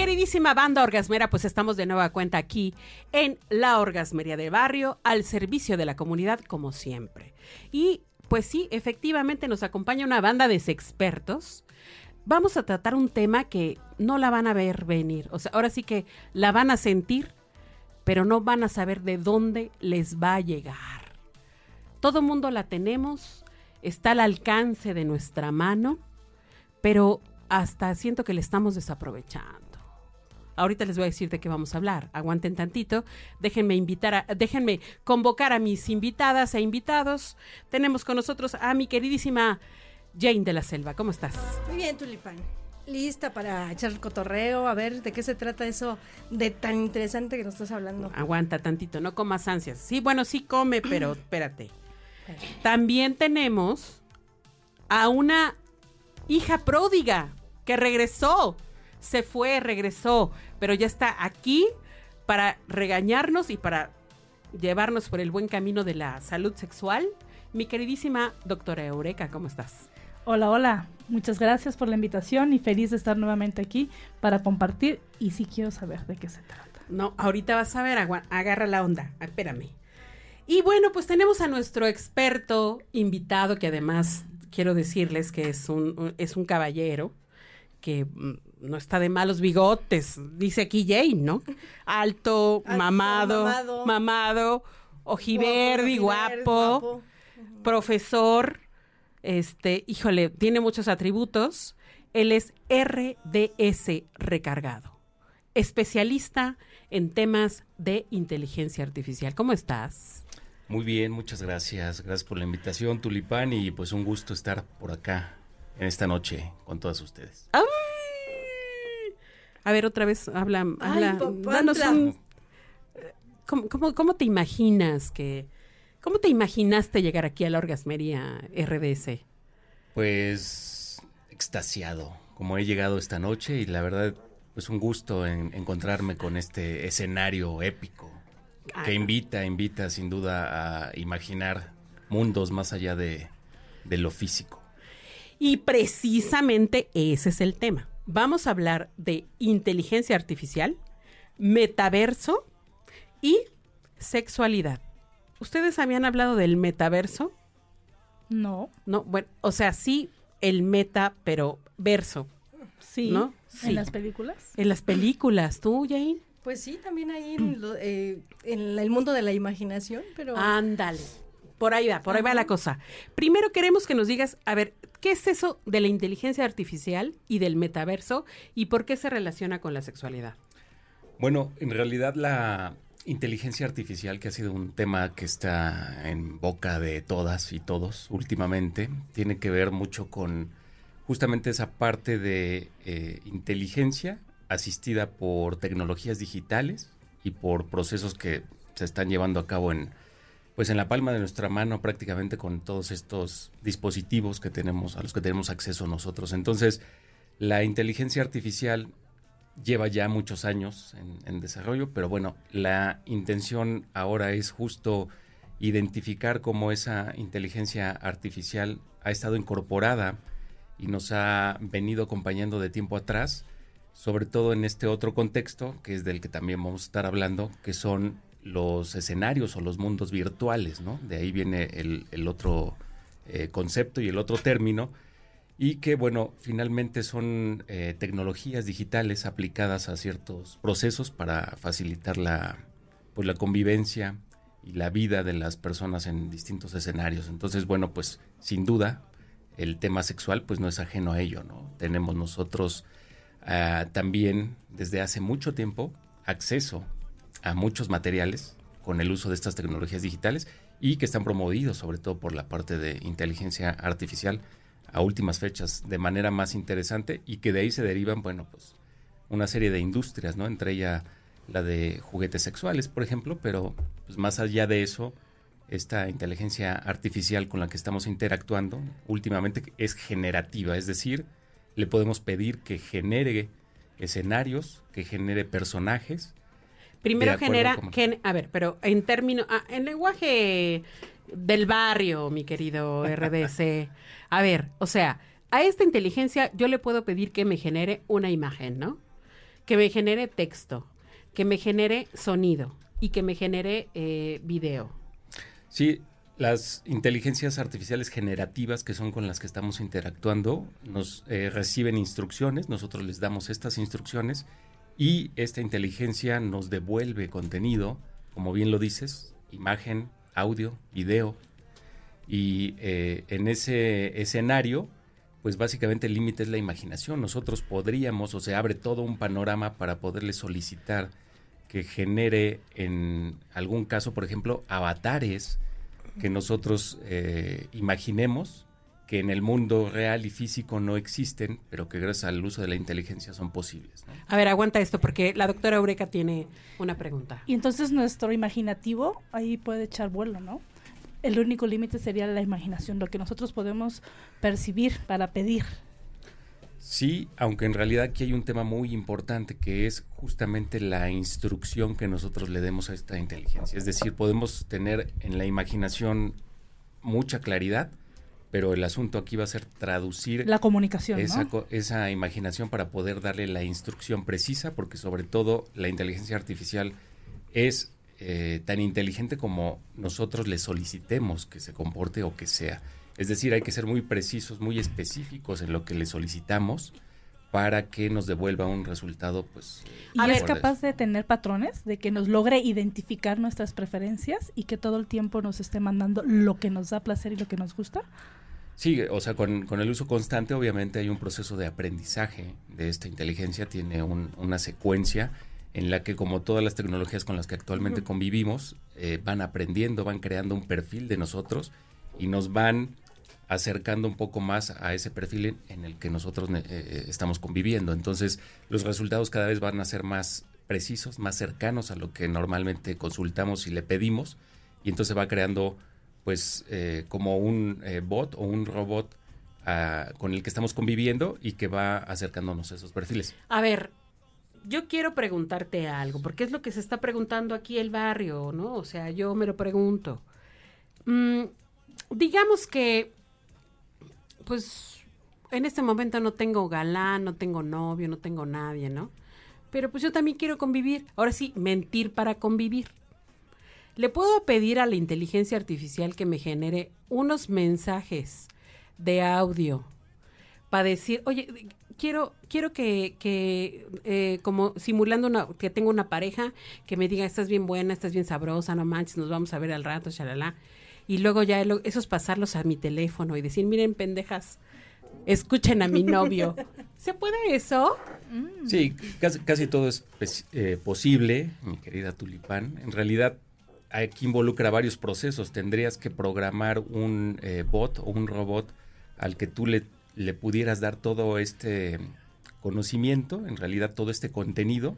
Queridísima banda orgasmera, pues estamos de nueva cuenta aquí en La Orgasmería de Barrio, al servicio de la comunidad como siempre. Y pues sí, efectivamente nos acompaña una banda de expertos. Vamos a tratar un tema que no la van a ver venir. O sea, ahora sí que la van a sentir, pero no van a saber de dónde les va a llegar. Todo mundo la tenemos, está al alcance de nuestra mano, pero hasta siento que le estamos desaprovechando. Ahorita les voy a decir de qué vamos a hablar. Aguanten tantito. Déjenme invitar a, déjenme convocar a mis invitadas e invitados. Tenemos con nosotros a mi queridísima Jane de la Selva. ¿Cómo estás? Muy bien, Tulipán. Lista para echar el cotorreo, a ver de qué se trata eso de tan interesante que nos estás hablando. Aguanta tantito, no comas ansias. Sí, bueno, sí come, pero espérate. También tenemos a una hija pródiga que regresó se fue, regresó, pero ya está aquí para regañarnos y para llevarnos por el buen camino de la salud sexual. Mi queridísima doctora Eureka, ¿cómo estás? Hola, hola. Muchas gracias por la invitación y feliz de estar nuevamente aquí para compartir y sí quiero saber de qué se trata. No, ahorita vas a ver, agarra la onda, espérame. Y bueno, pues tenemos a nuestro experto invitado que además quiero decirles que es un, es un caballero que mm, no está de malos bigotes, dice aquí Jane, ¿no? Alto, mamado, mamado, ojiverdi, guapo, profesor, este, híjole, tiene muchos atributos. Él es RDS recargado, especialista en temas de inteligencia artificial. ¿Cómo estás? Muy bien, muchas gracias. Gracias por la invitación, Tulipán, y pues un gusto estar por acá en esta noche con todas ustedes. A ver, otra vez, habla, habla danos un... ¿cómo, te imaginas que... ¿Cómo te imaginaste llegar aquí a la orgasmería RDS? Pues extasiado, como he llegado esta noche y la verdad, pues un gusto en encontrarme con este escenario épico que invita, invita sin duda a imaginar mundos más allá de, de lo físico. Y precisamente ese es el tema vamos a hablar de inteligencia artificial, metaverso y sexualidad. ¿Ustedes habían hablado del metaverso? No. No, bueno, o sea, sí el meta, pero verso. Sí. ¿No? ¿En las películas? En las películas. ¿Tú, Jane? Pues sí, también ahí en, eh, en el mundo de la imaginación, pero... Ándale. Por ahí va, por ahí va la cosa. Primero queremos que nos digas, a ver, ¿qué es eso de la inteligencia artificial y del metaverso y por qué se relaciona con la sexualidad? Bueno, en realidad la inteligencia artificial, que ha sido un tema que está en boca de todas y todos últimamente, tiene que ver mucho con justamente esa parte de eh, inteligencia asistida por tecnologías digitales y por procesos que se están llevando a cabo en pues en la palma de nuestra mano prácticamente con todos estos dispositivos que tenemos, a los que tenemos acceso nosotros. Entonces, la inteligencia artificial lleva ya muchos años en, desarrollo, pero bueno, la intención ahora es justo identificar cómo esa inteligencia artificial ha estado incorporada y nos ha venido acompañando de tiempo atrás, sobre todo en este otro contexto, que es del que también vamos a estar hablando, que son los escenarios o los mundos virtuales, ¿no? De ahí viene el, otro eh, concepto y el otro término, y que, bueno, finalmente son eh, tecnologías digitales aplicadas a ciertos procesos para facilitar la, pues, la convivencia y la vida de las personas en distintos escenarios. Entonces, bueno, pues sin duda el tema sexual pues no es ajeno a ello, ¿no? Tenemos nosotros ah, también desde hace mucho tiempo acceso a muchos materiales con el uso de estas tecnologías digitales y que están promovidos sobre todo por la parte de inteligencia artificial a últimas fechas de manera más interesante y que de ahí se derivan, bueno, pues una serie de industrias, ¿no? Entre ella la de juguetes sexuales, por ejemplo, pero pues, más allá de eso, esta inteligencia artificial con la que estamos interactuando últimamente es generativa, es decir, le podemos pedir que genere escenarios, que genere personajes. Primero genera, gen- a ver, pero en términos, ah, en lenguaje del barrio, mi querido RDC. A ver, o sea, a esta inteligencia yo le puedo pedir que me genere una imagen, ¿no? Que me genere texto, que me genere sonido y que me genere eh, video. Sí, las inteligencias artificiales generativas que son con las que estamos interactuando nos eh, reciben instrucciones, nosotros les damos estas instrucciones y esta inteligencia nos devuelve contenido, como bien lo dices, imagen, audio, video. Y eh, en ese escenario, pues básicamente el límite es la imaginación. Nosotros podríamos, o se abre todo un panorama para poderle solicitar que genere en algún caso, por ejemplo, avatares que nosotros eh, imaginemos que en el mundo real y físico no existen, pero que gracias al uso de la inteligencia son posibles. ¿no? A ver, aguanta esto porque la doctora Eureka tiene una pregunta. Y entonces nuestro imaginativo ahí puede echar vuelo, ¿no? El único límite sería la imaginación, lo que nosotros podemos percibir para pedir. Sí, aunque en realidad aquí hay un tema muy importante que es justamente la instrucción que nosotros le demos a esta inteligencia. Es decir, podemos tener en la imaginación mucha claridad, pero el asunto aquí va a ser traducir La comunicación, esa, esa imaginación para poder darle la instrucción precisa, porque sobre todo la inteligencia artificial es eh, tan inteligente como nosotros le solicitemos que se comporte o que sea. Es decir, hay que ser muy precisos, muy específicos en lo que le solicitamos para que nos devuelva un resultado, pues... Y es capaz de tener patrones, de que nos logre identificar nuestras preferencias y que todo el tiempo nos esté mandando lo que nos da placer y lo que nos gusta. Sí, o sea, con, con el uso constante obviamente hay un proceso de aprendizaje de esta inteligencia, tiene un- una secuencia en la que como todas las tecnologías con las que actualmente convivimos, eh, van aprendiendo, van creando un perfil de nosotros y nos van acercando un poco más a ese perfil en, el que nosotros ne- eh, estamos conviviendo. Entonces, los resultados cada vez van a ser más precisos, más cercanos a lo que normalmente consultamos y le pedimos, y entonces va creando pues eh, como un eh, bot o un robot ah, con el que estamos conviviendo y que va acercándonos a esos perfiles. A ver, yo quiero preguntarte algo, porque es lo que se está preguntando aquí el barrio, ¿no? O sea, yo me lo pregunto. Mm, digamos que, pues, en este momento no tengo galán, no tengo novio, no tengo nadie, ¿no? Pero pues yo también quiero convivir. Ahora sí, mentir para convivir. Le puedo pedir a la inteligencia artificial que me genere unos mensajes de audio para decir, oye, quiero, quiero que, que eh, como simulando una, que tengo una pareja, que me diga, estás bien buena, estás bien sabrosa, no manches, nos vamos a ver al rato, shalala. Y luego ya esos pasarlos a mi teléfono y decir, miren, pendejas, escuchen a mi novio. ¿Se puede eso? Sí, casi, casi todo es pes- eh, posible, mi querida Tulipán. En realidad, aquí involucra varios procesos. Tendrías que programar un eh, bot o un robot al que tú le, le pudieras dar todo este conocimiento, en realidad todo este contenido,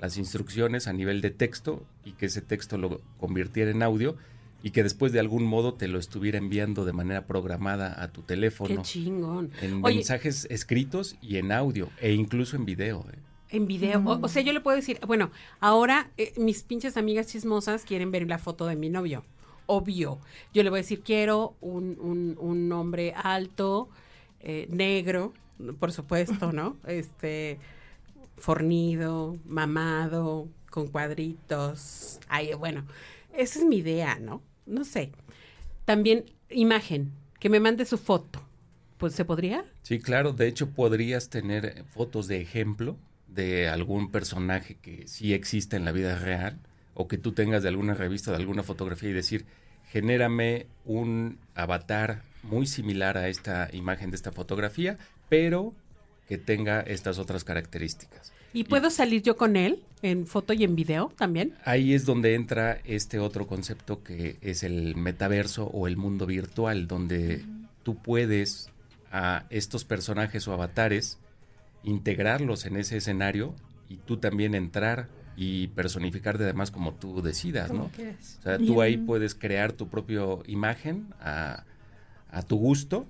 las instrucciones a nivel de texto y que ese texto lo convirtiera en audio y que después de algún modo te lo estuviera enviando de manera programada a tu Qué teléfono, chingón. en Oye, mensajes escritos y en audio e incluso en video. ¿eh? En video. O, o sea, yo le puedo decir, bueno, ahora eh, mis pinches amigas chismosas quieren ver la foto de mi novio. Obvio. Yo le voy a decir, quiero un, un, un hombre alto, eh, negro, por supuesto, ¿no? Este, fornido, mamado, con cuadritos. Ay, bueno, esa es mi idea, ¿no? No sé. También imagen, que me mande su foto. Pues, ¿se podría? Sí, claro. De hecho, podrías tener fotos de ejemplo de algún personaje que sí existe en la vida real o que tú tengas de alguna revista, de alguna fotografía y decir, genérame un avatar muy similar a esta imagen de esta fotografía, pero que tenga estas otras características. ¿Y puedo salir yo con él en foto y en video también? Ahí es donde entra este otro concepto que es el metaverso o el mundo virtual, donde tú puedes a estos personajes o avatares integrarlos en ese escenario y tú también entrar y personificarte además como tú decidas, Como ¿no? quieras. O sea, tú ahí puedes crear tu propia imagen a, a tu gusto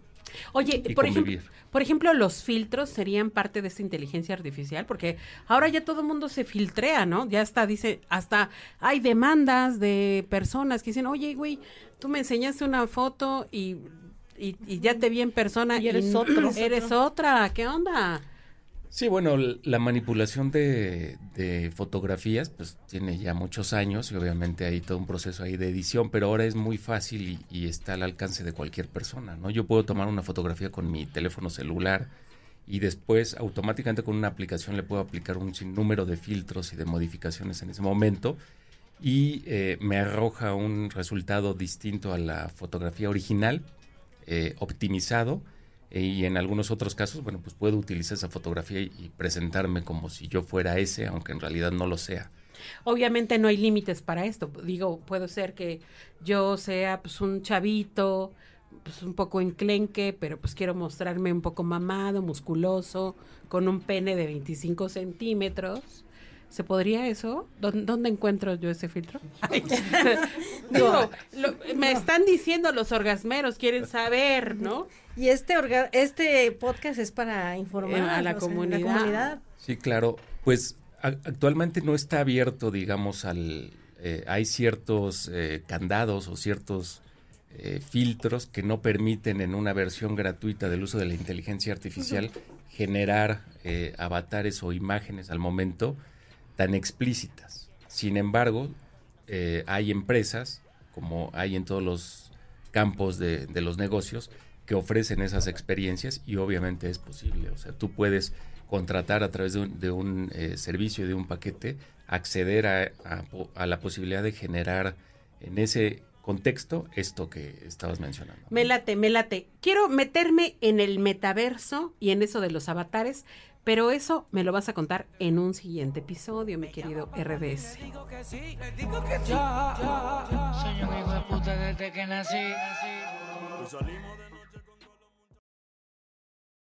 Oye, y por ejemplo, por ejemplo, los filtros serían parte de esta inteligencia artificial, porque ahora ya todo el mundo se filtrea, ¿no? Ya está, dice, hasta hay demandas de personas que dicen, oye, güey, tú me enseñaste una foto y, y, y ya te vi en persona Y eres n- otro. Eres otra, ¿qué onda? Sí, bueno, la manipulación de, de fotografías pues tiene ya muchos años y obviamente hay todo un proceso ahí de edición, pero ahora es muy fácil y, está al alcance de cualquier persona, ¿no? Yo puedo tomar una fotografía con mi teléfono celular y después automáticamente con una aplicación le puedo aplicar un sinnúmero de filtros y de modificaciones en ese momento y eh, me arroja un resultado distinto a la fotografía original, eh, optimizado y en algunos otros casos, bueno, pues puedo utilizar esa fotografía y, presentarme como si yo fuera ese, aunque en realidad no lo sea. Obviamente no hay límites para esto. Digo, puede ser que yo sea pues un chavito, pues un poco enclenque, pero pues quiero mostrarme un poco mamado, musculoso, con un pene de 25 centímetros. ¿Se podría eso? ¿Dó- ¿Dónde encuentro yo ese filtro? Ay, Digo, lo- me están diciendo los orgasmeros, quieren saber, ¿no? Y este orga- este podcast es para informar Eh, a la o sea, comunidad. Sí, claro. Pues a- actualmente no está abierto, digamos, al... eh, hay ciertos eh, candados o ciertos eh, filtros que no permiten en una versión gratuita del uso de la inteligencia artificial generar eh, avatares o imágenes al momento tan explícitas. Sin embargo, eh, hay empresas, como hay en todos los campos de, los negocios, que ofrecen esas experiencias y obviamente es posible. O sea, tú puedes contratar a través de un, de un, eh, servicio, de un paquete, acceder a, a la posibilidad de generar en ese contexto esto que estabas mencionando. Me late, me late. Quiero meterme en el metaverso y en eso de los avatares, pero eso me lo vas a contar en un siguiente episodio, mi querido RDS. Soy un hijo de puta desde que nací.